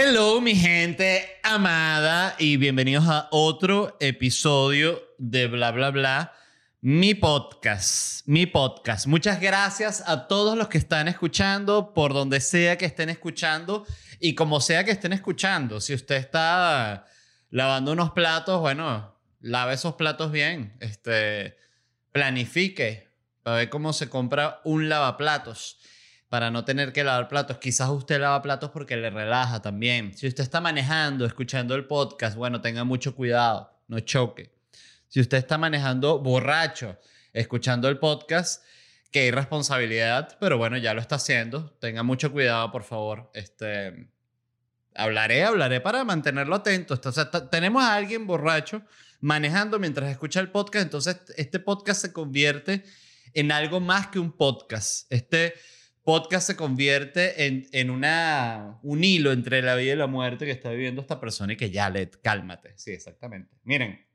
Hello, mi gente amada, y bienvenidos a otro episodio de Bla Bla Bla, mi podcast, mi podcast. Muchas gracias a todos los que están escuchando, por donde sea que estén escuchando y como sea que estén escuchando. Si usted está lavando unos platos, bueno, lave esos platos bien, este, planifique para ver cómo se compra un lavaplatos para no tener que lavar platos. Quizás usted lava platos porque le relaja también. Si usted está manejando, escuchando el podcast, bueno, tenga mucho cuidado, no choque. Si usted está manejando borracho, escuchando el podcast, qué irresponsabilidad, pero bueno, ya lo está haciendo. Tenga mucho cuidado, por favor. Este, hablaré, hablaré para mantenerlo atento. O sea, tenemos a alguien borracho manejando mientras escucha el podcast, entonces este podcast se convierte en algo más que un podcast. Este podcast se convierte en, en una, un hilo entre la vida y la muerte que está viviendo esta persona y que ya le cálmate. Sí, exactamente. Miren.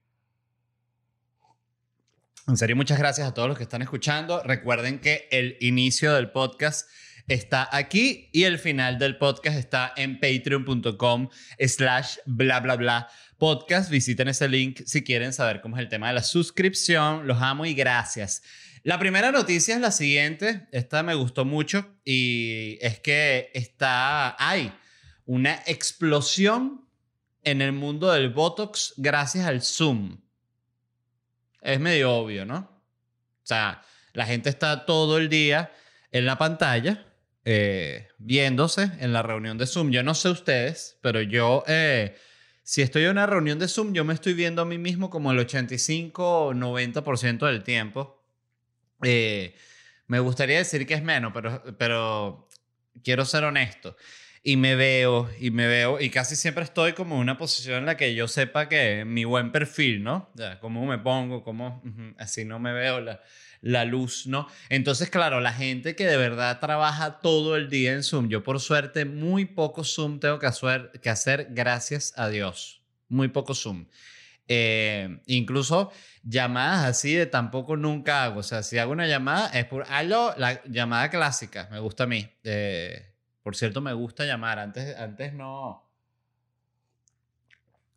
En serio, muchas gracias a todos los que están escuchando. Recuerden que el inicio del podcast está aquí y el final del podcast está en patreon.com slash bla bla bla podcast. Visiten ese link si quieren saber cómo es el tema de la suscripción. Los amo y gracias. La primera noticia es la siguiente, esta me gustó mucho y es que está, hay una explosión en el mundo del Botox gracias al Zoom. Es medio obvio, ¿no? O sea, la gente está todo el día en la pantalla eh, viéndose en la reunión de Zoom. Yo no sé ustedes, pero yo, eh, si estoy en una reunión de Zoom, yo me estoy viendo a mí mismo como el 85 o 90% del tiempo eh, me gustaría decir que es menos, pero, quiero ser honesto. Y me veo, y me veo, y casi siempre estoy como en una posición en la que yo sepa que mi buen perfil, ¿no? Ya, cómo me pongo, cómo, así no me veo la, la luz, ¿no? Entonces, claro, la gente que de verdad trabaja todo el día en Zoom, yo por suerte muy poco Zoom tengo que hacer, que hacer gracias a Dios. Muy poco Zoom. Eh, incluso llamadas así de tampoco nunca hago. O sea, si hago una llamada es por algo, la llamada clásica, me gusta a mí. Eh, por cierto, me gusta llamar. Antes, antes no.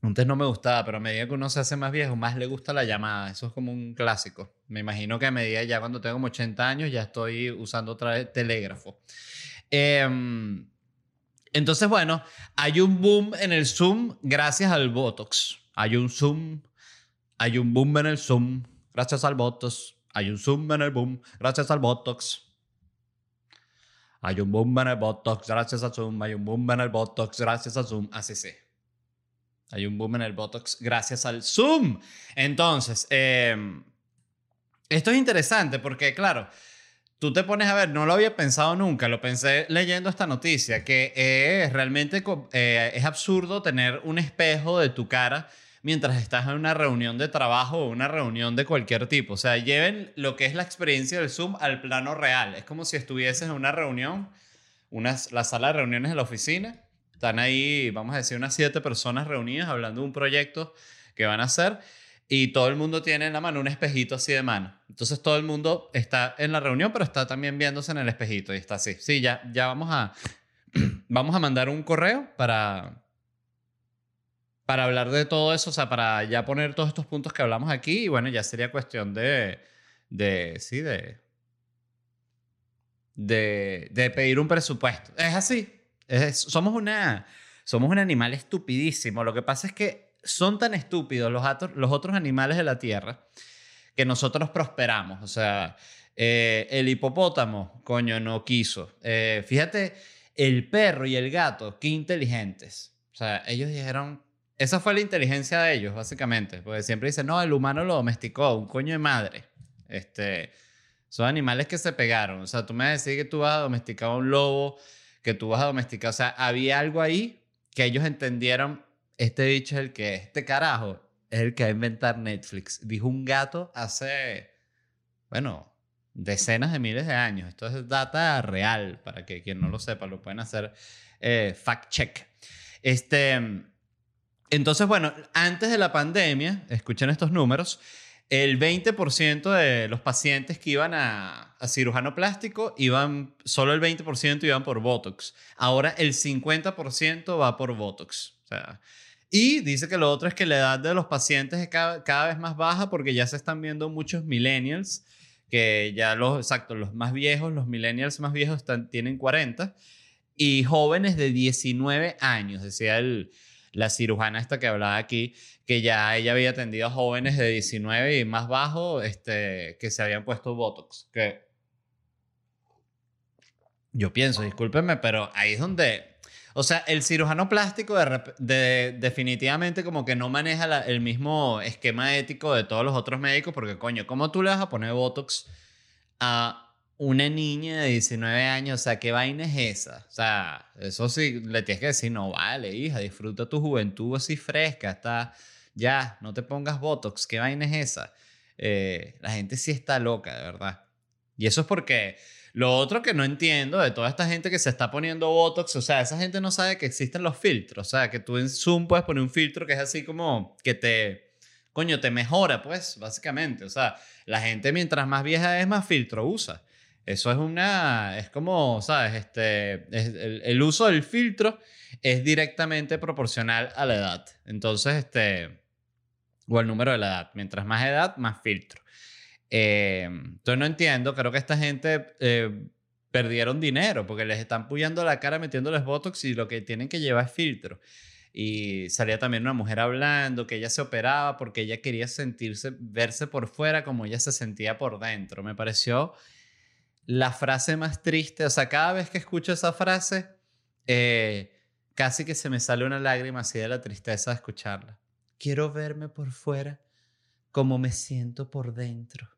Antes no me gustaba, pero a medida que uno se hace más viejo, más le gusta la llamada. Eso es como un clásico. Me imagino que a medida ya cuando tengo como 80 años ya estoy usando otra vez telégrafo. Em, entonces, bueno, hay un boom en el Zoom gracias al Botox. Hay un zoom, hay un boom en el zoom, gracias al Botox. Hay un zoom en el boom, gracias al Botox. Hay un boom en el Botox, gracias al Zoom. Hay un boom en el Botox, gracias al Zoom. Así sí. Hay un boom en el Botox, gracias al Zoom. Entonces, em, esto es interesante porque, claro, tú te pones a ver, no lo había pensado nunca, lo pensé leyendo esta noticia, que es realmente eh, es absurdo tener un espejo de tu cara mientras estás en una reunión de trabajo o una reunión de cualquier tipo. O sea, lleven lo que es la experiencia del Zoom al plano real. Es como si estuvieses en una reunión, una, la sala de reuniones de la oficina. Están ahí, vamos a decir, unas siete personas reunidas hablando de un proyecto que van a hacer y todo el mundo tiene en la mano un espejito así de mano. Entonces todo el mundo está en la reunión, pero está también viéndose en el espejito y está así. Sí, ya, ya vamos a, vamos a mandar un correo para, para hablar de todo eso, o sea, para ya poner todos estos puntos que hablamos aquí y bueno, ya sería cuestión de, de sí, de, de, de pedir un presupuesto. Es así, somos, una, somos un animal estupidísimo. Lo que pasa es que son tan estúpidos los, los otros animales de la Tierra que nosotros prosperamos. O sea, eh, el hipopótamo, coño, no quiso. Eh, fíjate, el perro y el gato, qué inteligentes. O sea, ellos dijeron, esa fue la inteligencia de ellos, básicamente. Porque siempre dicen, no, el humano lo domesticó, un coño de madre. Este, son animales que se pegaron. O sea, tú me decís que tú vas a domesticar a un lobo, que tú vas a domesticar. O sea, había algo ahí que ellos entendieron, este bicho es el que es. Este carajo es el que va a inventar Netflix. Dijo un gato hace, bueno, decenas de miles de años. Esto es data real, para que quien no lo sepa, lo pueden hacer eh, fact check. Este... Entonces, bueno, antes de la pandemia, escuchen estos números, el 20% de los pacientes que iban a, cirujano plástico iban, solo el 20% iban por Botox. Ahora el 50% va por Botox. Y dice que lo otro es que la edad de los pacientes es cada, vez más baja porque ya se están viendo muchos millennials, que ya los, exacto, los más viejos, los millennials más viejos tienen 40, y jóvenes de 19 años, decía el, la cirujana esta que hablaba aquí, que ya ella había atendido a jóvenes de 19 y más bajo este, que se habían puesto Botox. Que yo pienso, discúlpenme, pero ahí es donde o sea, el cirujano plástico de, definitivamente como que no maneja el mismo esquema ético de todos los otros médicos, porque coño, ¿cómo tú le vas a poner Botox a una niña de 19 años? O sea, ¿qué vaina es esa? O sea, eso sí, le tienes que decir, no vale, hija, disfruta tu juventud así fresca, está, ya, no te pongas Botox, ¿qué vaina es esa? Eh, la gente sí está loca, de verdad. Y eso es porque lo otro que no entiendo de toda esta gente que se está poniendo Botox, o sea, esa gente no sabe que existen los filtros. O sea, que tú en Zoom puedes poner un filtro que es así como que te, coño, te mejora, pues, básicamente. O sea, la gente mientras más vieja es, más filtro usa. Eso es una, es como, ¿sabes? Este, el, uso del filtro es directamente proporcional a la edad. Entonces, este, o el número de la edad. Mientras más edad, más filtro. Eh, entonces no entiendo, creo que esta gente eh, perdieron dinero porque les están puyando la cara metiéndoles Botox y lo que tienen que llevar es filtro. Y salía también una mujer hablando que ella se operaba porque ella quería sentirse, verse por fuera como ella se sentía por dentro. Me pareció la frase más triste. O sea, cada vez que escucho esa frase, eh, casi que se me sale una lágrima así de la tristeza de escucharla. Quiero verme por fuera como me siento por dentro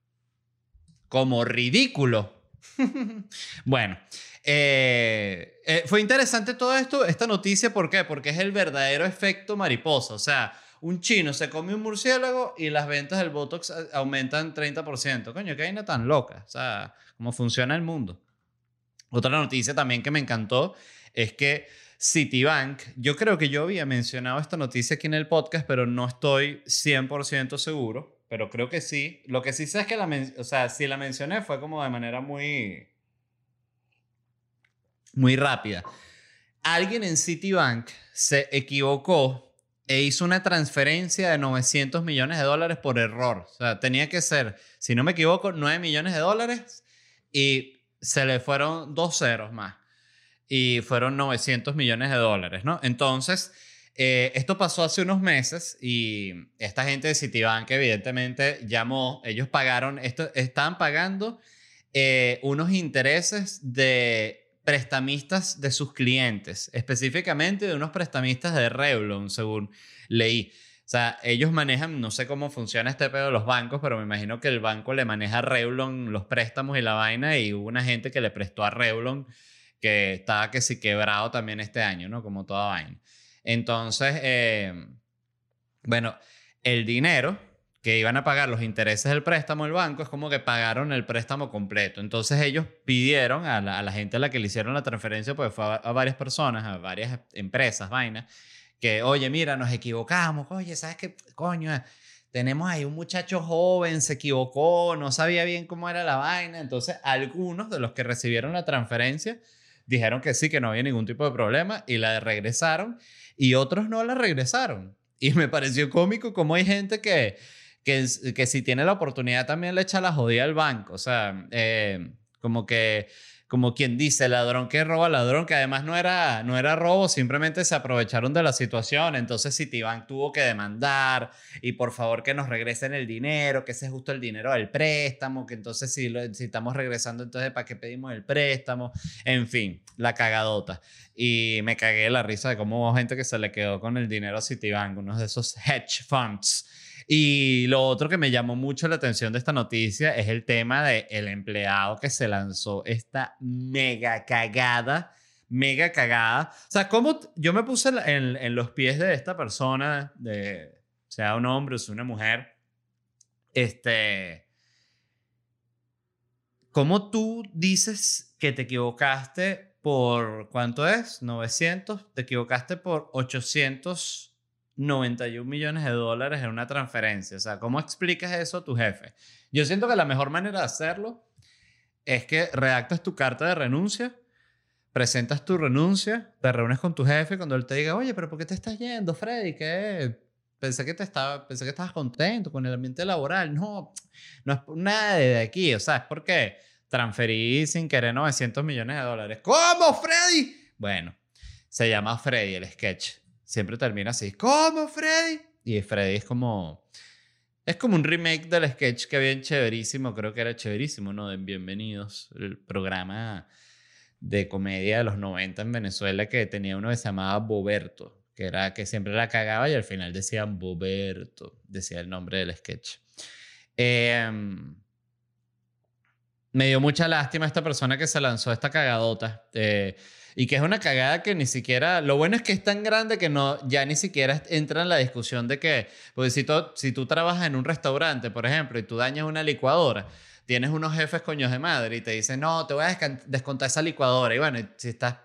como ridículo. bueno, eh, eh, fue interesante todo esto, esta noticia, ¿por qué? Porque es el verdadero efecto mariposa. O sea, un chino se come un murciélago y las ventas del Botox aumentan 30%. Coño, qué vaina tan loca. O sea, cómo funciona el mundo. Otra noticia también que me encantó es que Citibank, yo creo que yo había mencionado esta noticia aquí en el podcast, pero no estoy 100% seguro pero creo que sí. Lo que sí sé es que la, o sea, si la mencioné fue como de manera muy, muy rápida. Alguien en Citibank se equivocó e hizo una transferencia de 900 millones de dólares por error. O sea, tenía que ser, si no me equivoco, 9 millones de dólares y se le fueron dos ceros más. Y fueron 900 millones de dólares, ¿no? Entonces, eh, esto pasó hace unos meses y esta gente de Citibank evidentemente llamó, ellos pagaron, esto, estaban pagando eh, unos intereses de prestamistas de sus clientes, específicamente de unos prestamistas de Revlon, según leí. O sea, ellos manejan, no sé cómo funciona este pedo de los bancos, pero me imagino que el banco le maneja a los préstamos y la vaina y hubo una gente que le prestó a Revlon que estaba que sí quebrado también este año, ¿no? Como toda vaina. Entonces, eh, bueno, el dinero que iban a pagar los intereses del préstamo el banco es como que pagaron el préstamo completo. Entonces ellos pidieron a la, gente a la que le hicieron la transferencia, pues fue a, varias personas, a varias empresas, vainas, que, oye, mira, nos equivocamos, oye, ¿sabes qué? Coño, tenemos ahí un muchacho joven, se equivocó, no sabía bien cómo era la vaina. Entonces algunos de los que recibieron la transferencia dijeron que sí, que no había ningún tipo de problema y la regresaron y otros no la regresaron. Y me pareció cómico como hay gente que, que, si tiene la oportunidad también le echa la jodida al banco. O sea, eh, como que como quien dice, ladrón que roba ladrón, que además no era, no era robo, simplemente se aprovecharon de la situación. Entonces Citibank tuvo que demandar y por favor que nos regresen el dinero, que ese es justo el dinero del préstamo, que entonces si, lo, si estamos regresando, entonces ¿para qué pedimos el préstamo? En fin, la cagadota. Y me cagué la risa de cómo hubo gente que se le quedó con el dinero a Citibank, unos de esos hedge funds y lo otro que me llamó mucho la atención de esta noticia es el tema del el empleado que se lanzó esta mega cagada, mega cagada. O sea, como yo me puse en, los pies de esta persona, de, sea un hombre o sea una mujer, este... ¿Cómo tú dices que te equivocaste por, ¿cuánto es? 900, te equivocaste por 800 91 millones de dólares en una transferencia. O sea, ¿cómo explicas eso a tu jefe? Yo siento que la mejor manera de hacerlo es que redactas tu carta de renuncia, presentas tu renuncia, te reúnes con tu jefe cuando él te diga, oye, pero ¿por qué te estás yendo, Freddy? ¿Qué? Pensé que, te estaba, pensé que estabas contento con el ambiente laboral. No, no es nada de aquí. O sea, es porque transferí sin querer 900 millones de dólares. ¿Cómo, Freddy? Bueno, se llama Freddy el sketch. Siempre termina así. ¿Cómo, Freddy? Y Freddy es como... Es como un remake del sketch que había en Chéverísimo, creo que era Chéverísimo, ¿no? De Bienvenidos, el programa de comedia de los 90 en Venezuela que tenía uno que se llamaba Boberto, que era que siempre la cagaba y al final decían Boberto, decía el nombre del sketch. Em, me dio mucha lástima esta persona que se lanzó esta cagadota. Eh, y que es una cagada que ni siquiera, lo bueno es que es tan grande que no, ya ni siquiera entra en la discusión de que, porque si, si tú trabajas en un restaurante, por ejemplo, y tú dañas una licuadora, tienes unos jefes coños de madre y te dicen, no, te voy a descontar esa licuadora. Y bueno, si estás,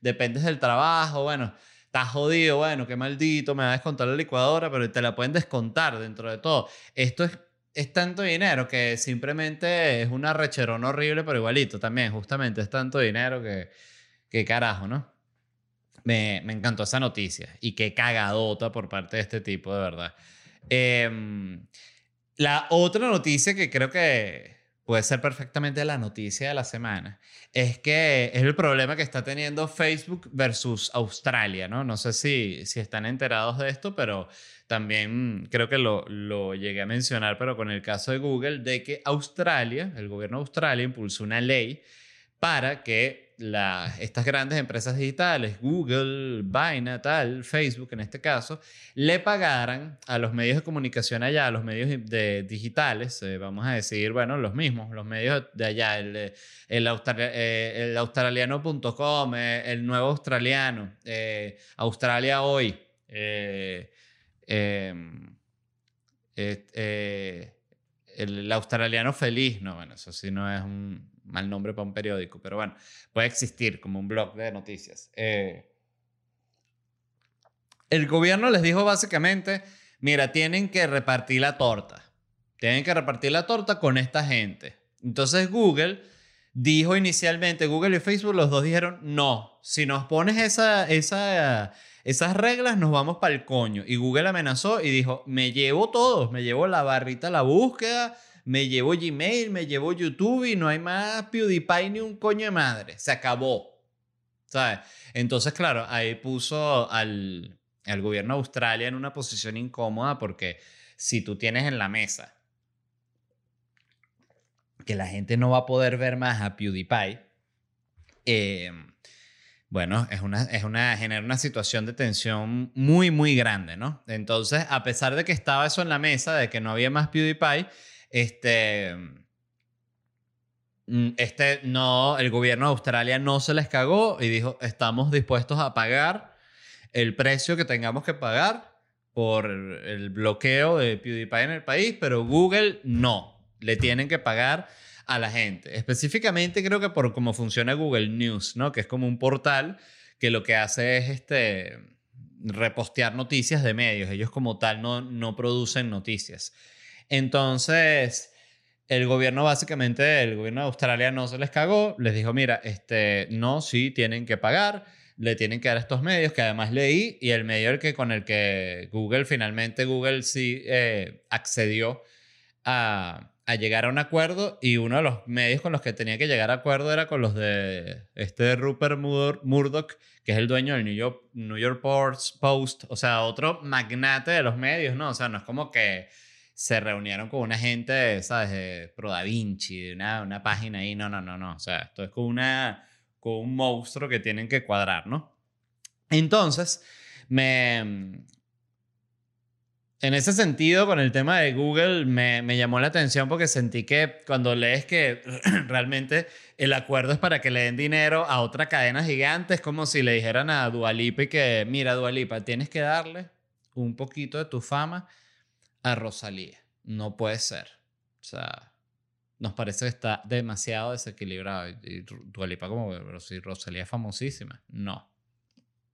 dependes del trabajo, bueno, estás jodido, bueno, qué maldito, me va a descontar la licuadora, pero te la pueden descontar dentro de todo. Esto es, es tanto dinero que simplemente es una recherón horrible, pero igualito también, justamente es tanto dinero que qué carajo, ¿no? Me, me, encantó esa noticia y qué cagadota por parte de este tipo, de verdad. Em, la otra noticia que creo que puede ser perfectamente la noticia de la semana es que es el problema que está teniendo Facebook versus Australia, ¿no? No sé si, si están enterados de esto, pero también creo que lo, lo llegué a mencionar, pero con el caso de Google, de que Australia, el gobierno de Australia impulsó una ley para que estas grandes empresas digitales, Google, Vaina, Facebook en este caso, le pagaran a los medios de comunicación allá, a los medios de, digitales, eh, vamos a decir, bueno, los mismos, los medios de allá, el, el, eh, el australiano.com, eh, el nuevo australiano, Australia hoy, em, el australiano feliz, no, bueno, eso sí no es un mal nombre para un periódico, pero bueno, puede existir como un blog de noticias. Eh, el gobierno les dijo básicamente, mira, tienen que repartir la torta. Tienen que repartir la torta con esta gente. Entonces Google dijo inicialmente, Google y Facebook, los dos dijeron, no, si nos pones esa, esa, esas reglas, nos vamos para el coño. Y Google amenazó y dijo, me llevo todo, me llevo la barrita, la búsqueda, me llevo Gmail, me llevo YouTube y no hay más PewDiePie ni un coño de madre. Se acabó. ¿Sabes? Entonces, claro, ahí puso al, al gobierno de Australia en una posición incómoda porque si tú tienes en la mesa que la gente no va a poder ver más a PewDiePie, eh, bueno, es una, es una, genera una situación de tensión muy, muy grande, ¿no? Entonces, a pesar de que estaba eso en la mesa, de que no había más PewDiePie, este, mm, este, no, el gobierno de Australia no se les cagó y dijo, estamos dispuestos a pagar el precio que tengamos que pagar por el bloqueo de PewDiePie en el país, pero Google no, le tienen que pagar a la gente. Específicamente creo que por cómo funciona Google News, ¿no? Que es como un portal que lo que hace es este repostear noticias de medios. Ellos como tal no, no producen noticias. Entonces, el gobierno básicamente, el gobierno de Australia no se les cagó, les dijo, mira, este, no, sí, tienen que pagar, le tienen que dar estos medios que además leí y el medio el que, con el que Google, finalmente Google sí eh, accedió a, a, llegar a un acuerdo y uno de los medios con los que tenía que llegar a acuerdo era con los de este Rupert Murdoch, que es el dueño del New York, New York Post, o sea, otro magnate de los medios, ¿no? O sea, no es como que se reunieron con una gente, ¿sabes? De Pro Da Vinci, de una, una página ahí. No, no, no, no. O sea, esto es con, una, con un monstruo que tienen que cuadrar, ¿no? Entonces, me... En ese sentido, con el tema de Google, me, me llamó la atención porque sentí que cuando lees que realmente el acuerdo es para que le den dinero a otra cadena gigante, es como si le dijeran a Dualipa y que, mira, Dualipa, tienes que darle un poquito de tu fama a Rosalía. No puede ser. O sea, nos parece que está demasiado desequilibrado. Y Dualipa como, pero si Rosalía es famosísima. No.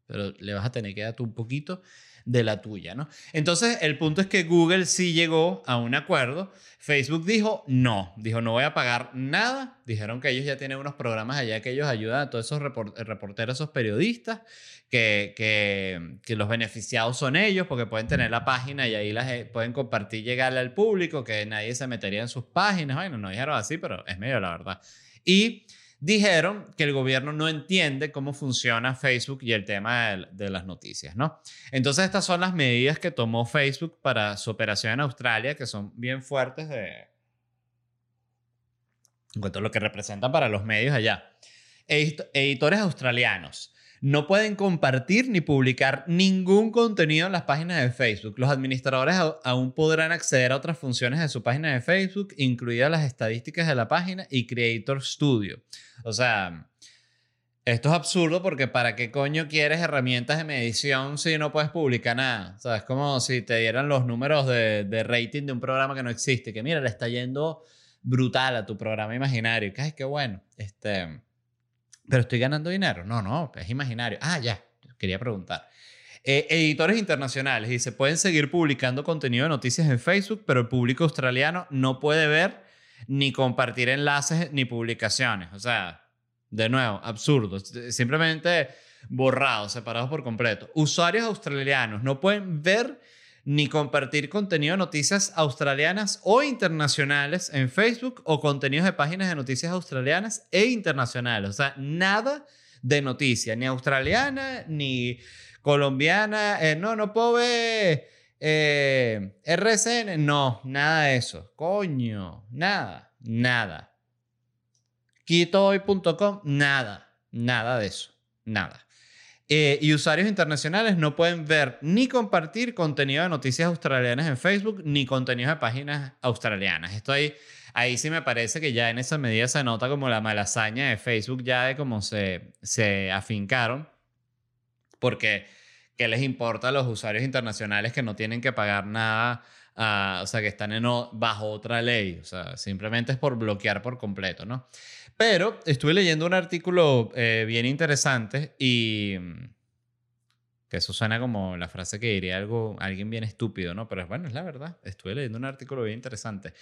pero le vas a tener que dar tú un poquito de la tuya, ¿no? Entonces, el punto es que Google sí llegó a un acuerdo. Facebook dijo no, dijo no voy a pagar nada. Dijeron que ellos ya tienen unos programas allá que ellos ayudan a todos esos reporteros, esos periodistas, que, que, que, los beneficiados son ellos porque pueden tener la página y ahí las eh, pueden compartir, llegarle al público, que nadie se metería en sus páginas. Bueno, no dijeron así, pero es medio la verdad. Y dijeron que el gobierno no entiende cómo funciona Facebook y el tema de, las noticias, ¿no? Entonces estas son las medidas que tomó Facebook para su operación en Australia, que son bien fuertes de... en cuanto a lo que representan para los medios allá. Editores australianos no pueden compartir ni publicar ningún contenido en las páginas de Facebook. Los administradores aún podrán acceder a otras funciones de su página de Facebook, incluidas las estadísticas de la página y Creator Studio. O sea, esto es absurdo porque ¿para qué coño quieres herramientas de medición si no puedes publicar nada? O sea, es como si te dieran los números de, rating de un programa que no existe. Que mira, le está yendo brutal a tu programa imaginario. Que, ay, qué bueno. Este pero estoy ganando dinero. No, no, es imaginario. Ah, ya, quería preguntar. Eh, editores internacionales, dice, pueden seguir publicando contenido de noticias en Facebook, pero el público australiano no puede ver ni compartir enlaces ni publicaciones. O sea, de nuevo, absurdo. Simplemente borrados, separados por completo. Usuarios australianos no pueden ver ni compartir contenido de noticias australianas o internacionales en Facebook o contenidos de páginas de noticias australianas e internacionales. O sea, nada de noticia, ni australiana, ni colombiana. Eh, no, no puedo ver eh, RCN. No, nada de eso. Coño, nada, nada. Quitohoy.com, nada, nada de eso, nada. Eh, y usuarios internacionales no pueden ver ni compartir contenido de noticias australianas en Facebook ni contenido de páginas australianas. Esto ahí, ahí sí me parece que ya en esa medida se nota como la malasaña de Facebook ya de cómo se, se afincaron. Porque, ¿qué les importa a los usuarios internacionales que no tienen que pagar nada? o sea, que están en, bajo otra ley. O sea, simplemente es por bloquear por completo, ¿no? Pero estuve leyendo un artículo eh, bien interesante y mm, que eso suena como la frase que diría algo, alguien bien estúpido, ¿no? Pero bueno, es la verdad. Estuve leyendo un artículo bien interesante.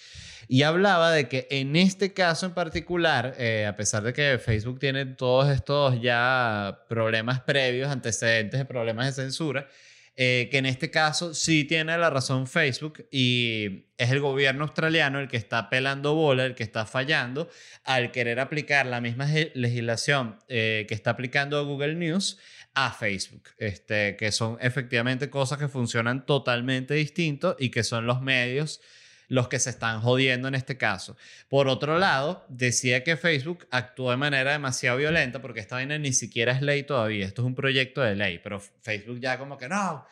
Y hablaba de que en este caso en particular, eh, a pesar de que Facebook tiene todos estos ya problemas previos, antecedentes de problemas de censura, eh, que en este caso sí tiene la razón Facebook y es el gobierno australiano el que está pelando bola, el que está fallando al querer aplicar la misma legislación eh, que está aplicando Google News a Facebook, este, que son efectivamente cosas que funcionan totalmente distintos y que son los medios los que se están jodiendo en este caso. Por otro lado, decía que Facebook actuó de manera demasiado violenta porque esta vaina ni siquiera es ley todavía, esto es un proyecto de ley, pero Facebook ya como que no,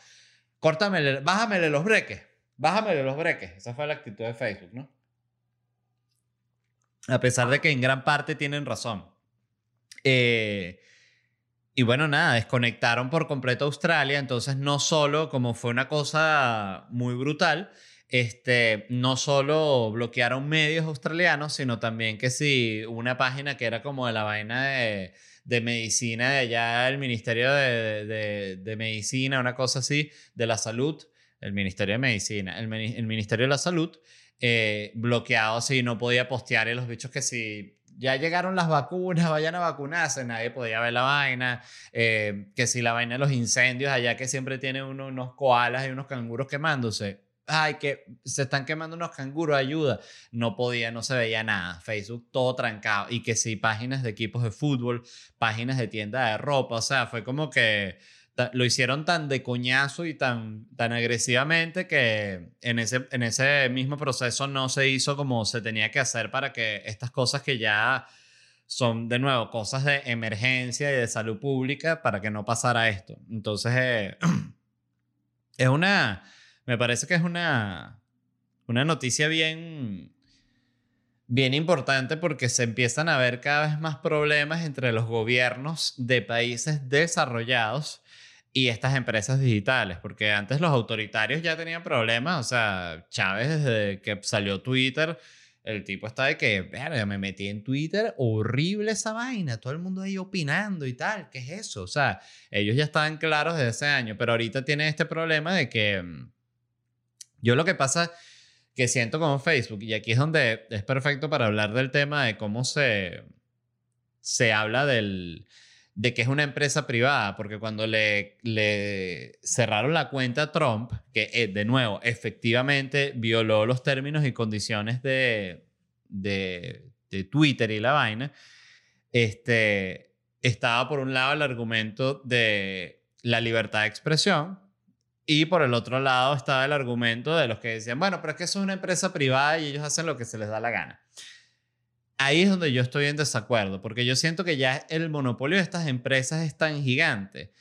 córtamele, bájamele los breques, bájamele los breques. Esa fue la actitud de Facebook, ¿no? A pesar de que en gran parte tienen razón. Eh, y bueno, nada, desconectaron por completo Australia, entonces no solo como fue una cosa muy brutal, este, no solo bloquearon medios australianos, sino también que si una página que era como de la vaina de, de medicina de allá, el Ministerio de, de, Medicina, una cosa así, de la salud, el Ministerio de Medicina, el, Ministerio de la Salud, eh, bloqueado, si no podía postear los bichos que si ya llegaron las vacunas, vayan a vacunarse, nadie podía ver la vaina, eh, que si la vaina de los incendios allá que siempre tiene unos koalas y unos canguros quemándose, ay, que se están quemando unos canguros, ayuda. No podía, no se veía nada. Facebook todo trancado. Y que sí, páginas de equipos de fútbol, páginas de tienda de ropa. O sea, fue como que lo hicieron tan de coñazo y tan, tan agresivamente que en ese, en ese mismo proceso no se hizo como se tenía que hacer para que estas cosas que ya son, de nuevo, cosas de emergencia y de salud pública para que no pasara esto. Entonces, eh, es una me parece que es una, una noticia bien, bien importante porque se empiezan a ver cada vez más problemas entre los gobiernos de países desarrollados y estas empresas digitales, porque antes los autoritarios ya tenían problemas, o sea, Chávez desde que salió Twitter El tipo está de que, verga, me metí en Twitter, horrible esa vaina, todo el mundo ahí opinando y tal, ¿qué es eso? O sea, ellos ya estaban claros desde ese año, pero ahorita tienen este problema de que mm, yo lo que pasa que siento como Facebook, y aquí es donde es perfecto para hablar del tema de cómo se, se habla del, de que es una empresa privada, porque cuando le, le cerraron la cuenta a Trump, que eh, de nuevo, efectivamente violó los términos y condiciones de, de, de Twitter y la vaina, este, estaba por un lado el argumento de la libertad de expresión, y por el otro lado estaba el argumento de los que decían, bueno, pero es que eso es una empresa privada y ellos hacen lo que se les da la gana. Ahí es donde yo estoy en desacuerdo, porque yo siento que ya el monopolio de estas empresas es tan gigante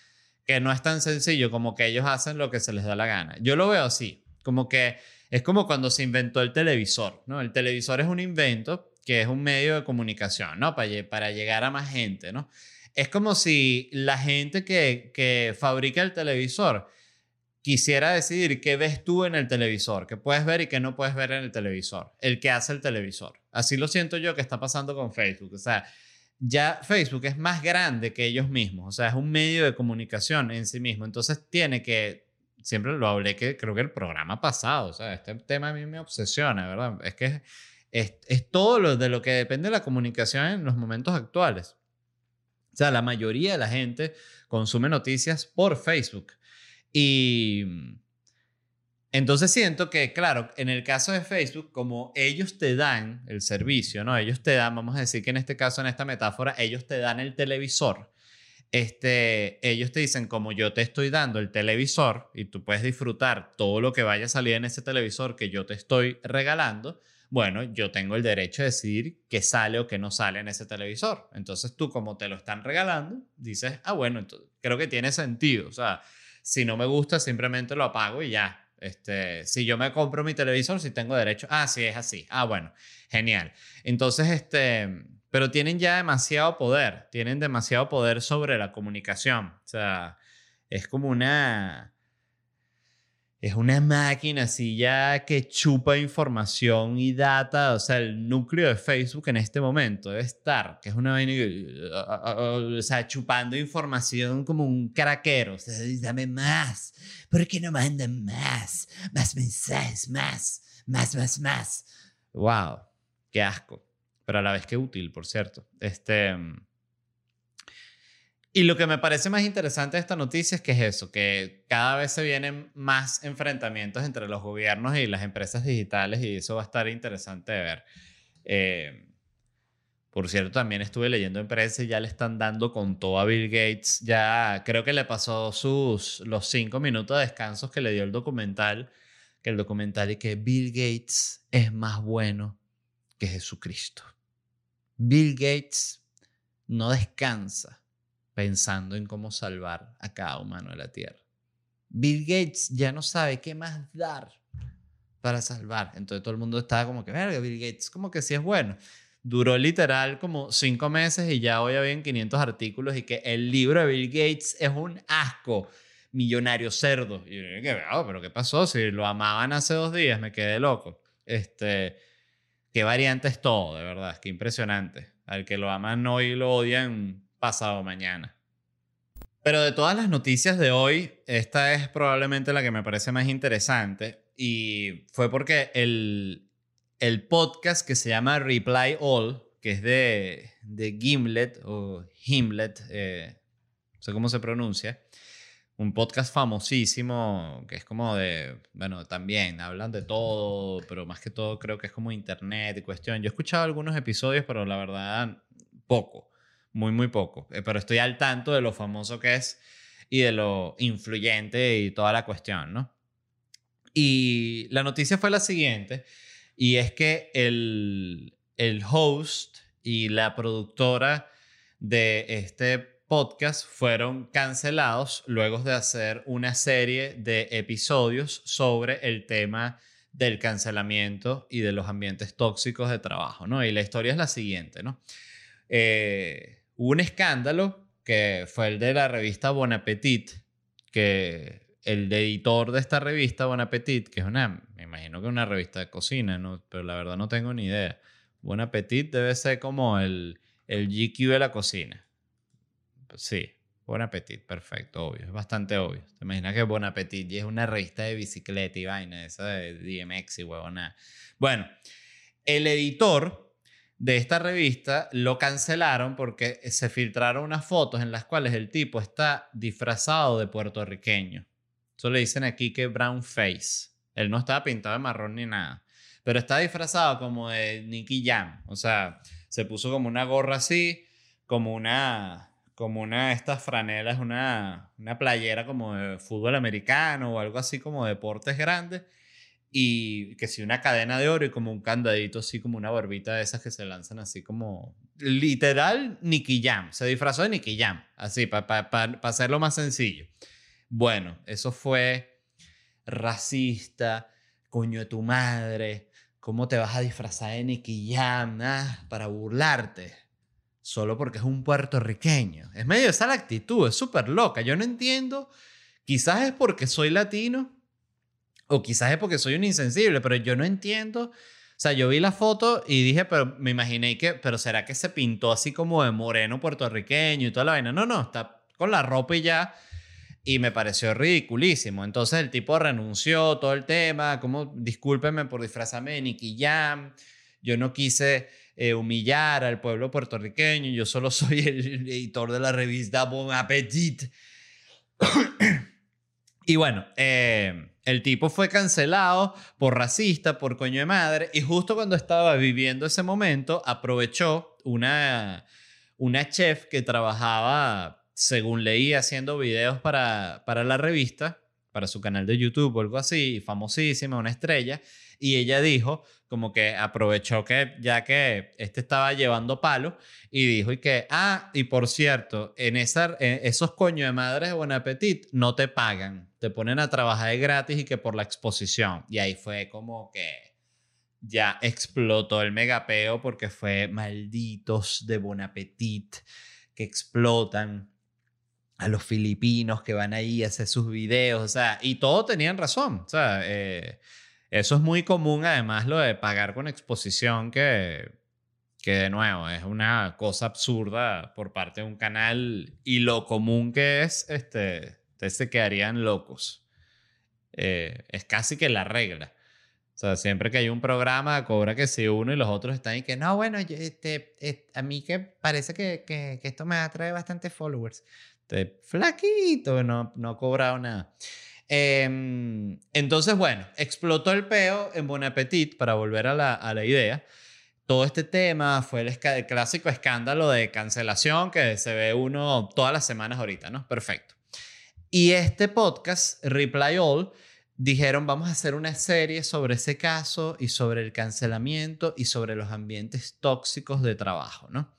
que no es tan sencillo como que ellos hacen lo que se les da la gana. Yo lo veo así, como que es como cuando se inventó el televisor, ¿no? El televisor es un invento que es un medio de comunicación, ¿no? Para, para llegar a más gente, ¿no? Es como si la gente que, que fabrica el televisor quisiera decidir qué ves tú en el televisor, qué puedes ver y qué no puedes ver en el televisor, el que hace el televisor. Así lo siento yo que está pasando con Facebook. O sea, ya Facebook es más grande que ellos mismos, o sea, es un medio de comunicación en sí mismo. Entonces tiene que, siempre lo hablé que creo que el programa pasado, o sea, este tema a mí me obsesiona, ¿verdad? Es que es, todo lo de lo que depende de la comunicación en los momentos actuales. O sea, la mayoría de la gente consume noticias por Facebook. Y entonces siento que, claro, en el caso de Facebook, como ellos te dan el servicio, ¿no? Ellos te dan, vamos a decir que en este caso, en esta metáfora, ellos te dan el televisor. Este, ellos te dicen, como yo te estoy dando el televisor y tú puedes disfrutar todo lo que vaya a salir en ese televisor que yo te estoy regalando, bueno, yo tengo el derecho de decidir qué sale o qué no sale en ese televisor. Entonces tú, como te lo están regalando, dices, ah, bueno, entonces, creo que tiene sentido. O sea, si no me gusta, simplemente lo apago y ya. Este, si yo me compro mi televisor, si tengo derecho. Ah, sí, es así. Ah, bueno, genial. Entonces, este, pero tienen ya demasiado poder, tienen demasiado poder sobre la comunicación. O sea, es como una, es una máquina así ya que chupa información y data, o sea, el núcleo de Facebook en este momento debe estar, que es una vaina, o sea, chupando información como un caraquero, o sea, dame más, ¿por qué no mandan más? Más mensajes, más, más, más, más. Wow, qué asco, pero a la vez qué útil, por cierto. Este... Y lo que me parece más interesante de esta noticia es que es eso, que cada vez se vienen más enfrentamientos entre los gobiernos y las empresas digitales y eso va a estar interesante de ver. Eh, por cierto, también estuve leyendo en prensa y ya le están dando con todo a Bill Gates. Ya creo que le pasó sus, los cinco minutos de descansos que le dio el documental, que el documental y que Bill Gates es más bueno que Jesucristo. Bill Gates no descansa pensando en cómo salvar a cada humano de la Tierra. Bill Gates ya no sabe qué más dar para salvar. Entonces todo el mundo estaba como que, verga, Bill Gates como que sí es bueno. Duró literal como cinco meses y ya hoy habían 500 artículos y que el libro de Bill Gates es un asco. Millonario cerdo. Y yo dije, oh, pero ¿qué pasó? Si lo amaban hace dos días, me quedé loco. Este, qué variante es todo, de verdad. Qué impresionante. Al que lo aman hoy lo odian, pasado mañana. Pero de todas las noticias de hoy, esta es probablemente la que me parece más interesante y fue porque el, el podcast que se llama Reply All, que es de, de Gimlet o Himlet, eh, no sé cómo se pronuncia, un podcast famosísimo que es como de, bueno, también hablan de todo, pero más que todo creo que es como internet y cuestión. Yo he escuchado algunos episodios, pero la verdad poco muy, muy poco. Eh, pero estoy al tanto de lo famoso que es y de lo influyente y toda la cuestión, ¿no? Y la noticia fue la siguiente, y es que el, el host y la productora de este podcast fueron cancelados luego de hacer una serie de episodios sobre el tema del cancelamiento y de los ambientes tóxicos de trabajo, ¿no? Y la historia es la siguiente, ¿no? Eh, Hubo un escándalo que fue el de la revista Bon Appetit, que el editor de esta revista, Bon Appetit, que es una, me imagino que una revista de cocina, ¿no? pero la verdad no tengo ni idea. Bon Appetit debe ser como el, el GQ de la cocina. Sí, Bon Appetit, perfecto, obvio, es bastante obvio. Te imaginas que Bon Appetit es una revista de bicicleta y vaina, esa de DMX y huevona. Bueno, el editor de esta revista lo cancelaron porque se filtraron unas fotos en las cuales el tipo está disfrazado de puertorriqueño. Eso le dicen aquí que brown face. Él no estaba pintado de marrón ni nada. Pero está disfrazado como de Nicky Jam. O sea, se puso como una gorra así, como una, como una de estas franelas, una, una playera como de fútbol americano o algo así como deportes grandes y que sí, una cadena de oro y como un candadito, así como una barbita de esas que se lanzan así como literal Nicky Jam. Se disfrazó de Nicky Jam, así, para hacerlo más sencillo. Bueno, eso fue racista, coño de tu madre, ¿cómo te vas a disfrazar de Nicky Jam ah, para burlarte? Solo porque es un puertorriqueño. Es medio esa la actitud, es súper loca. Yo no entiendo, quizás es porque soy latino o quizás es porque soy un insensible, pero yo no entiendo. O sea, yo vi la foto y dije, pero me imaginé que, pero ¿será que se pintó así como de moreno puertorriqueño y toda la vaina? No, no, está con la ropa y ya. Y me pareció ridiculísimo. Entonces el tipo renunció todo el tema, como discúlpeme por disfrazarme de Nicky Jam. Yo no quise eh, humillar al pueblo puertorriqueño. Yo solo soy el editor de la revista Bon Appetit. Y bueno, eh, el tipo fue cancelado por racista, por coño de madre, y justo cuando estaba viviendo ese momento, aprovechó una, una chef que trabajaba, según leí, haciendo videos para, para la revista, para su canal de YouTube o algo así, famosísima, una estrella, y ella dijo, como que aprovechó que ya que este estaba llevando palo y dijo y que, ah, y por cierto, en, esa, esos coños de madres de Buen Appetit no te pagan, te ponen a trabajar de gratis y que por la exposición. Y ahí fue como que ya explotó el megapeo porque fue malditos de Bon Appetit que explotan a los filipinos que van ahí a hacer sus videos, o sea, y todos tenían razón, o sea, eh, eso es muy común, además, lo de pagar con exposición, que, que de nuevo es una cosa absurda por parte de un canal y lo común que es, este, ustedes se quedarían locos. Eh, es casi que la regla. O sea, siempre que hay un programa, cobra que si uno y los otros están y que, no, bueno, este, a mí que parece que, que, que esto me atrae bastante followers. Este, flaquito, no, no ha cobrado nada. Em, entonces, bueno, explotó el peo en Bon Appetit, para volver a la, a la idea. Todo este tema fue el, el, clásico escándalo de cancelación que se ve uno todas las semanas ahorita, ¿no? Perfecto. Y este podcast, Reply All, dijeron, vamos a hacer una serie sobre ese caso y sobre el cancelamiento y sobre los ambientes tóxicos de trabajo, ¿no?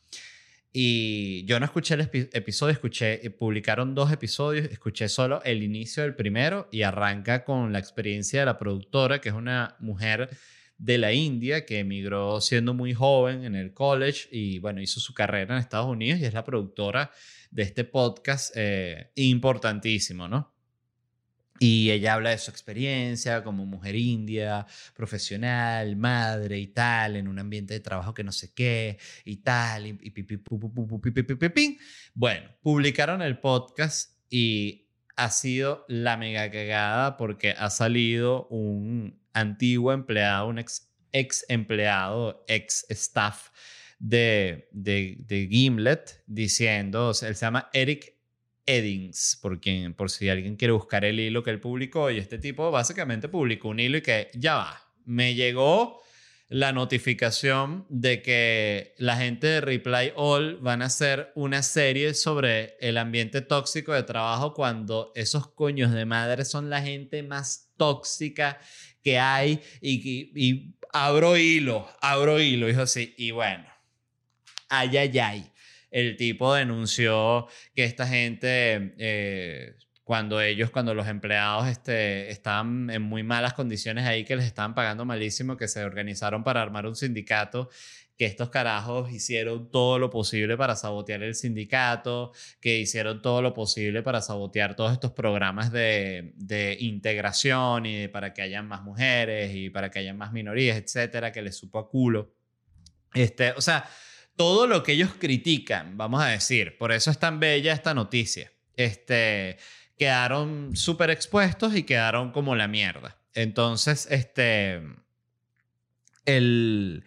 Y yo no escuché el episodio, escuché, eh, publicaron dos episodios, escuché solo el inicio del primero y arranca con la experiencia de la productora, que es una mujer de la India que emigró siendo muy joven en el college y bueno, hizo su carrera en Estados Unidos y es la productora de este podcast eh, importantísimo, ¿no? Y ella habla de su experiencia como mujer india, profesional, madre y tal, en un ambiente de trabajo que no sé qué y tal. Y, Bueno, publicaron el podcast y ha sido la mega cagada porque ha salido un antiguo empleado, un ex, ex empleado, ex staff de, de, de Gimlet diciendo, él se llama Eric Eddings, por, quien, por si alguien quiere buscar el hilo que él publicó. Y este tipo básicamente publicó un hilo y que ya va, me llegó la notificación de que la gente de Reply All van a hacer una serie sobre el ambiente tóxico de trabajo cuando esos coños de madre son la gente más tóxica que hay y, y abro hilo, abro hilo, dijo así, y bueno, ay, ay, ay el tipo denunció que esta gente, eh, cuando ellos, cuando los empleados este, estaban en muy malas condiciones ahí, que les estaban pagando malísimo, que se organizaron para armar un sindicato que estos carajos hicieron todo lo posible para sabotear el sindicato, que hicieron todo lo posible para sabotear todos estos programas de, de integración y para que hayan más mujeres y para que hayan más minorías, etcétera, que les supo a culo. Este, o sea, todo lo que ellos critican, vamos a decir, por eso es tan bella esta noticia. Este, quedaron súper expuestos y quedaron como la mierda. Entonces, este, el,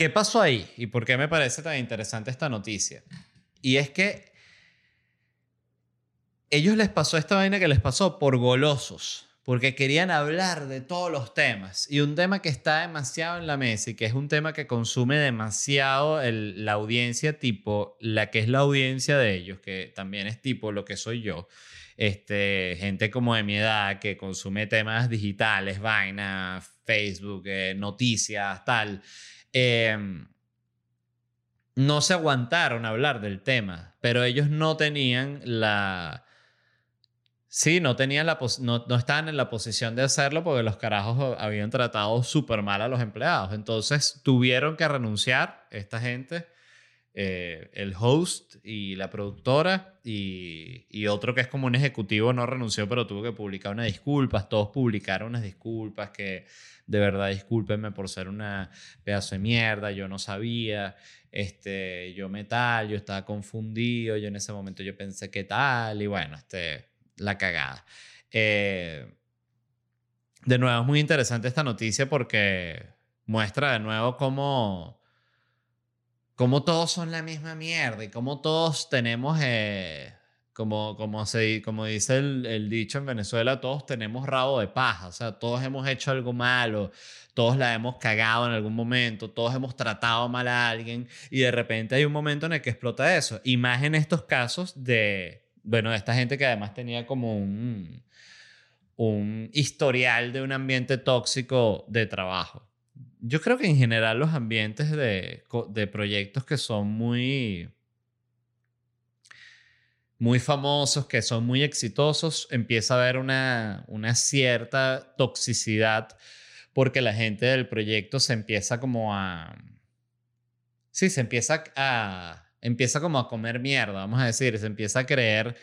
¿Qué pasó ahí? ¿Y por qué me parece tan interesante esta noticia? Y es que ellos les pasó esta vaina que les pasó por golosos, porque querían hablar de todos los temas. Y un tema que está demasiado en la mesa y que es un tema que consume demasiado la audiencia tipo, la que es la audiencia de ellos, que también es tipo lo que soy yo. Este, gente como de mi edad que consume temas digitales, vaina, Facebook, eh, noticias, tal. Em, no se aguantaron a hablar del tema, pero ellos no tenían la... Sí, no tenían la no, no estaban en la posición de hacerlo porque los carajos habían tratado súper mal a los empleados. Entonces tuvieron que renunciar esta gente, eh, el host y la productora y, y, otro que es como un ejecutivo no renunció pero tuvo que publicar unas disculpas. Todos publicaron unas disculpas que de verdad discúlpenme por ser una pedazo de mierda, yo no sabía, este, yo metal, yo estaba confundido, yo en ese momento yo pensé que tal, y bueno, este, la cagada. Eh, de nuevo, es muy interesante esta noticia porque muestra de nuevo cómo, cómo todos son la misma mierda y cómo todos tenemos... Eh, como, como, se, como dice el, el, dicho en Venezuela, todos tenemos rabo de paja, o sea, todos hemos hecho algo malo, todos la hemos cagado en algún momento, todos hemos tratado mal a alguien y de repente hay un momento en el que explota eso. Y más en estos casos de, bueno, de esta gente que además tenía como un, un historial de un ambiente tóxico de trabajo. Yo creo que en general los ambientes de, de proyectos que son muy muy famosos, que son muy exitosos, empieza a haber una, una cierta toxicidad porque la gente del proyecto se empieza como a... Sí, se empieza a... Empieza como a comer mierda, vamos a decir, se empieza a creer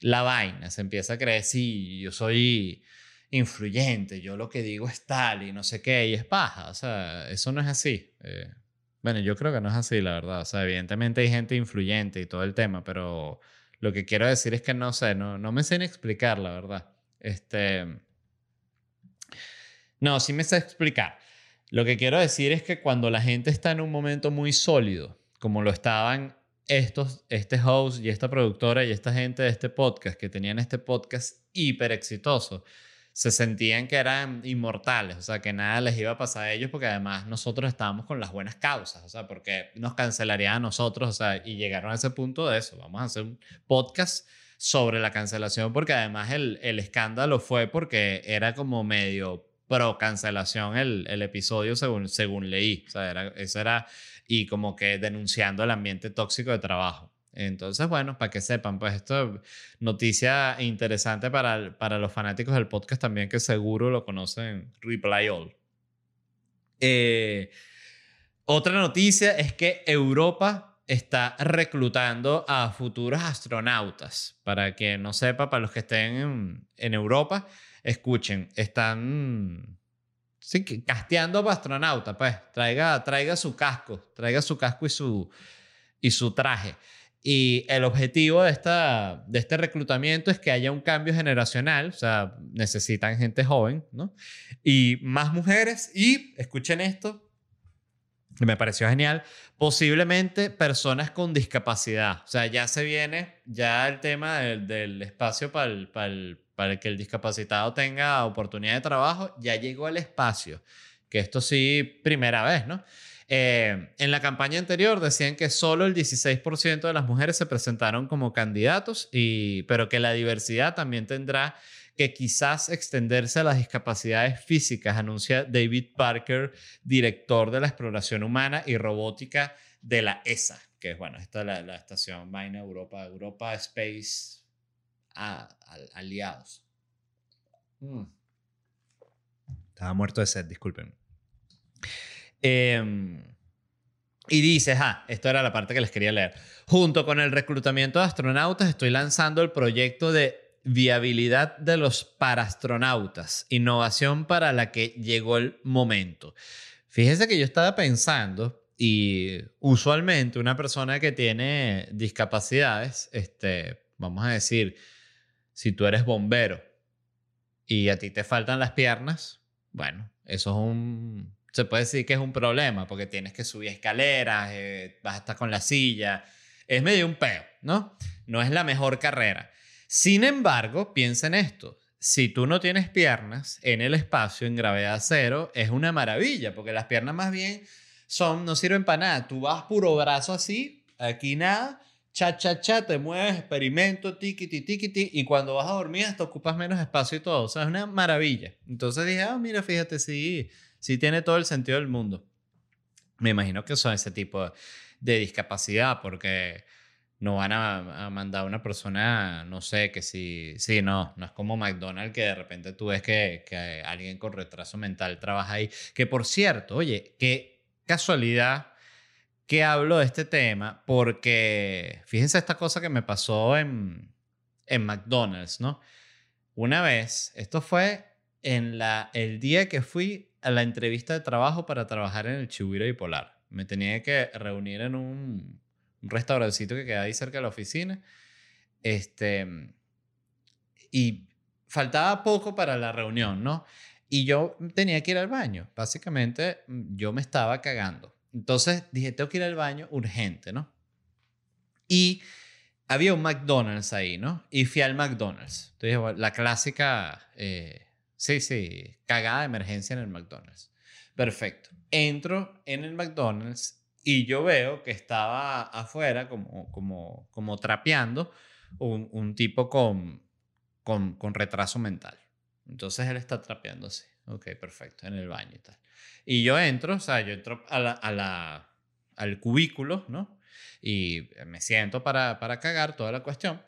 la vaina, se empieza a creer, sí, yo soy influyente, yo lo que digo es tal y no sé qué, y es paja, o sea, eso no es así. Eh, bueno, yo creo que no es así, la verdad, o sea, evidentemente hay gente influyente y todo el tema, pero lo que quiero decir es que no sé, no, no me sé ni explicar, la verdad. Este. No, sí me sé explicar. Lo que quiero decir es que cuando la gente está en un momento muy sólido, como lo estaban estos, este host y esta productora y esta gente de este podcast, que tenían este podcast hiper exitoso, se sentían que eran inmortales, o sea, que nada les iba a pasar a ellos porque además nosotros estábamos con las buenas causas, o sea, porque nos cancelarían a nosotros, o sea, y llegaron a ese punto de eso, vamos a hacer un podcast sobre la cancelación porque además el, el escándalo fue porque era como medio pro cancelación el, el episodio según, según leí, o sea, era, eso era, y como que denunciando el ambiente tóxico de trabajo. Entonces, bueno, para que sepan, pues esto es noticia interesante para, para los fanáticos del podcast también que seguro lo conocen, Reply All. Eh, otra noticia es que Europa está reclutando a futuros astronautas. Para que no sepa, para los que estén en, en Europa, escuchen, están sí, casteando para astronautas, pues traiga, traiga su casco, traiga su casco y su, y su traje. Y el objetivo de, esta, de este reclutamiento es que haya un cambio generacional, o sea, necesitan gente joven, ¿no? Y más mujeres y, escuchen esto, que me pareció genial, posiblemente personas con discapacidad. O sea, ya se viene ya el tema del, del espacio para para, el, para que el discapacitado tenga oportunidad de trabajo, ya llegó el espacio, que esto sí, primera vez, ¿no? Eh, en la campaña anterior decían que solo el 16% de las mujeres se presentaron como candidatos, y, pero que la diversidad también tendrá que quizás extenderse a las discapacidades físicas, anuncia David Parker, director de la exploración humana y robótica de la ESA, que es, bueno, esta es la, estación Vaina Europa, Europa Space Aliados. Mm. Estaba muerto de sed, disculpen. Em, Y dices, ah, esto era la parte que les quería leer. Junto con el reclutamiento de astronautas, estoy lanzando el proyecto de viabilidad de los parastronautas, innovación para la que llegó el momento. Fíjense que yo estaba pensando, y usualmente una persona que tiene discapacidades, este, vamos a decir, si tú eres bombero y a ti te faltan las piernas, bueno, eso es un, se puede decir que es un problema porque tienes que subir escaleras, eh, vas a estar con la silla, es medio un peo, ¿no? No es la mejor carrera. Sin embargo, piensa en esto. Si tú no tienes piernas en el espacio en gravedad cero, es una maravilla, porque las piernas más bien son, no sirven para nada. Tú vas puro brazo así, aquí nada, cha, cha, cha, te mueves, experimento, tiquiti, tiquiti, y cuando vas a dormir hasta ocupas menos espacio y todo. O sea, es una maravilla. Entonces dije, ah, mira, fíjate, sí, sí tiene todo el sentido del mundo. Me imagino que son ese tipo de discapacidad, porque no van a, mandar a una persona, no sé, que si, sí, no, no es como McDonald's que de repente tú ves que, que alguien con retraso mental trabaja ahí. Que por cierto, oye, qué casualidad que hablo de este tema, porque fíjense esta cosa que me pasó en, en McDonald's, ¿no? Una vez, esto fue en la, el día que fui a la entrevista de trabajo para trabajar en el Chihuahua Bipolar. Me tenía que reunir en un un restaurancito que queda ahí cerca de la oficina. Este, y faltaba poco para la reunión, ¿no? Y yo tenía que ir al baño. Básicamente, yo me estaba cagando. Entonces dije, tengo que ir al baño urgente, ¿no? Y había un McDonald's ahí, ¿no? Y fui al McDonald's. Entonces, la clásica, eh, sí, sí, cagada de emergencia en el McDonald's. Perfecto. Entro en el McDonald's y yo veo que estaba afuera como, como, como trapeando un, tipo con, con, con, retraso mental. Entonces él está trapeando así. Ok, perfecto, en el baño y tal. Y yo entro, o sea, yo entro a la, a la, al cubículo, ¿no? Y me siento para, para cagar toda la cuestión.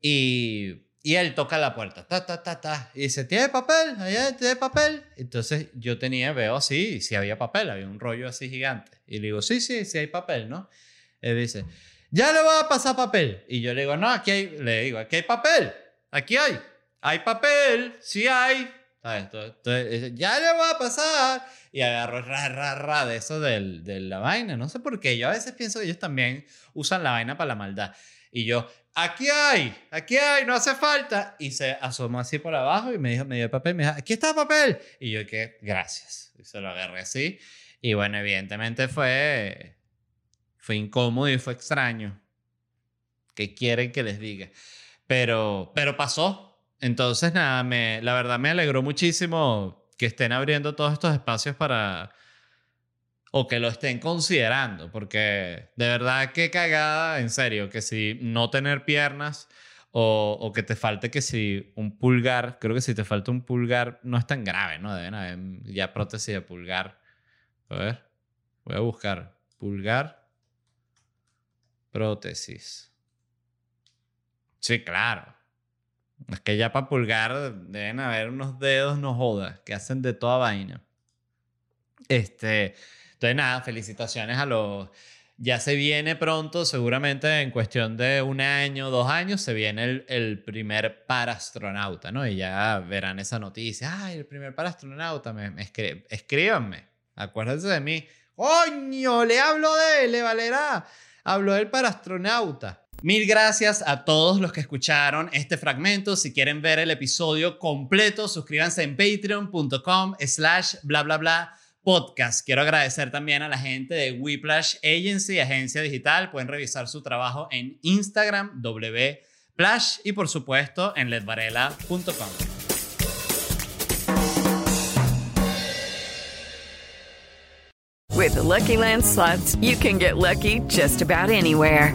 Y y él toca la puerta, ta, ta, ta, ta, y dice, ¿tiene papel? ¿Allá tiene papel? Entonces yo tenía, veo así, si había papel, había un rollo así gigante. Y le digo, sí, sí, sí hay papel, ¿no? Él dice, ya le voy a pasar papel. Y yo le digo, no, aquí hay, le digo, aquí hay papel, aquí hay, hay papel, sí hay. Entonces, ya le voy a pasar. Y agarro ra, ra, ra de eso del, de la vaina. No sé por qué. Yo a veces pienso que ellos también usan la vaina para la maldad. Y yo, aquí hay, aquí hay, no hace falta. Y se asomó así por abajo y me dijo, me dio el papel, me dijo, aquí está el papel. Y yo, que gracias. Y se lo agarré así. Y bueno, evidentemente fue, fue incómodo y fue extraño. ¿Qué quieren que les diga? Pero, pero pasó. Entonces, nada, me, la verdad me alegró muchísimo que estén abriendo todos estos espacios para o que lo estén considerando, porque de verdad que cagada, en serio, que si no tener piernas o, o, que te falte que si un pulgar, creo que si te falta un pulgar no es tan grave, ¿no? Deben haber ya prótesis de pulgar. A ver, voy a buscar pulgar, prótesis. Sí, claro. Es que ya para pulgar deben haber unos dedos, no jodas, que hacen de toda vaina. Este, entonces, nada, felicitaciones a los... Ya se viene pronto, seguramente en cuestión de un año, dos años, se viene el, el primer parastronauta, ¿no? Y ya verán esa noticia. ¡Ay, el primer parastronauta! Me, me escríbanme. Acuérdense de mí. ¡Coño! Le hablo de él, le valerá. Hablo del parastronauta. Mil gracias a todos los que escucharon este fragmento. Si quieren ver el episodio completo, suscríbanse en patreon.com slash bla bla bla podcast. Quiero agradecer también a la gente de Whiplash Agency, agencia digital. Pueden revisar su trabajo en Instagram, wplash y por supuesto en ledvarela.com. With Lucky Land you can get lucky just about anywhere.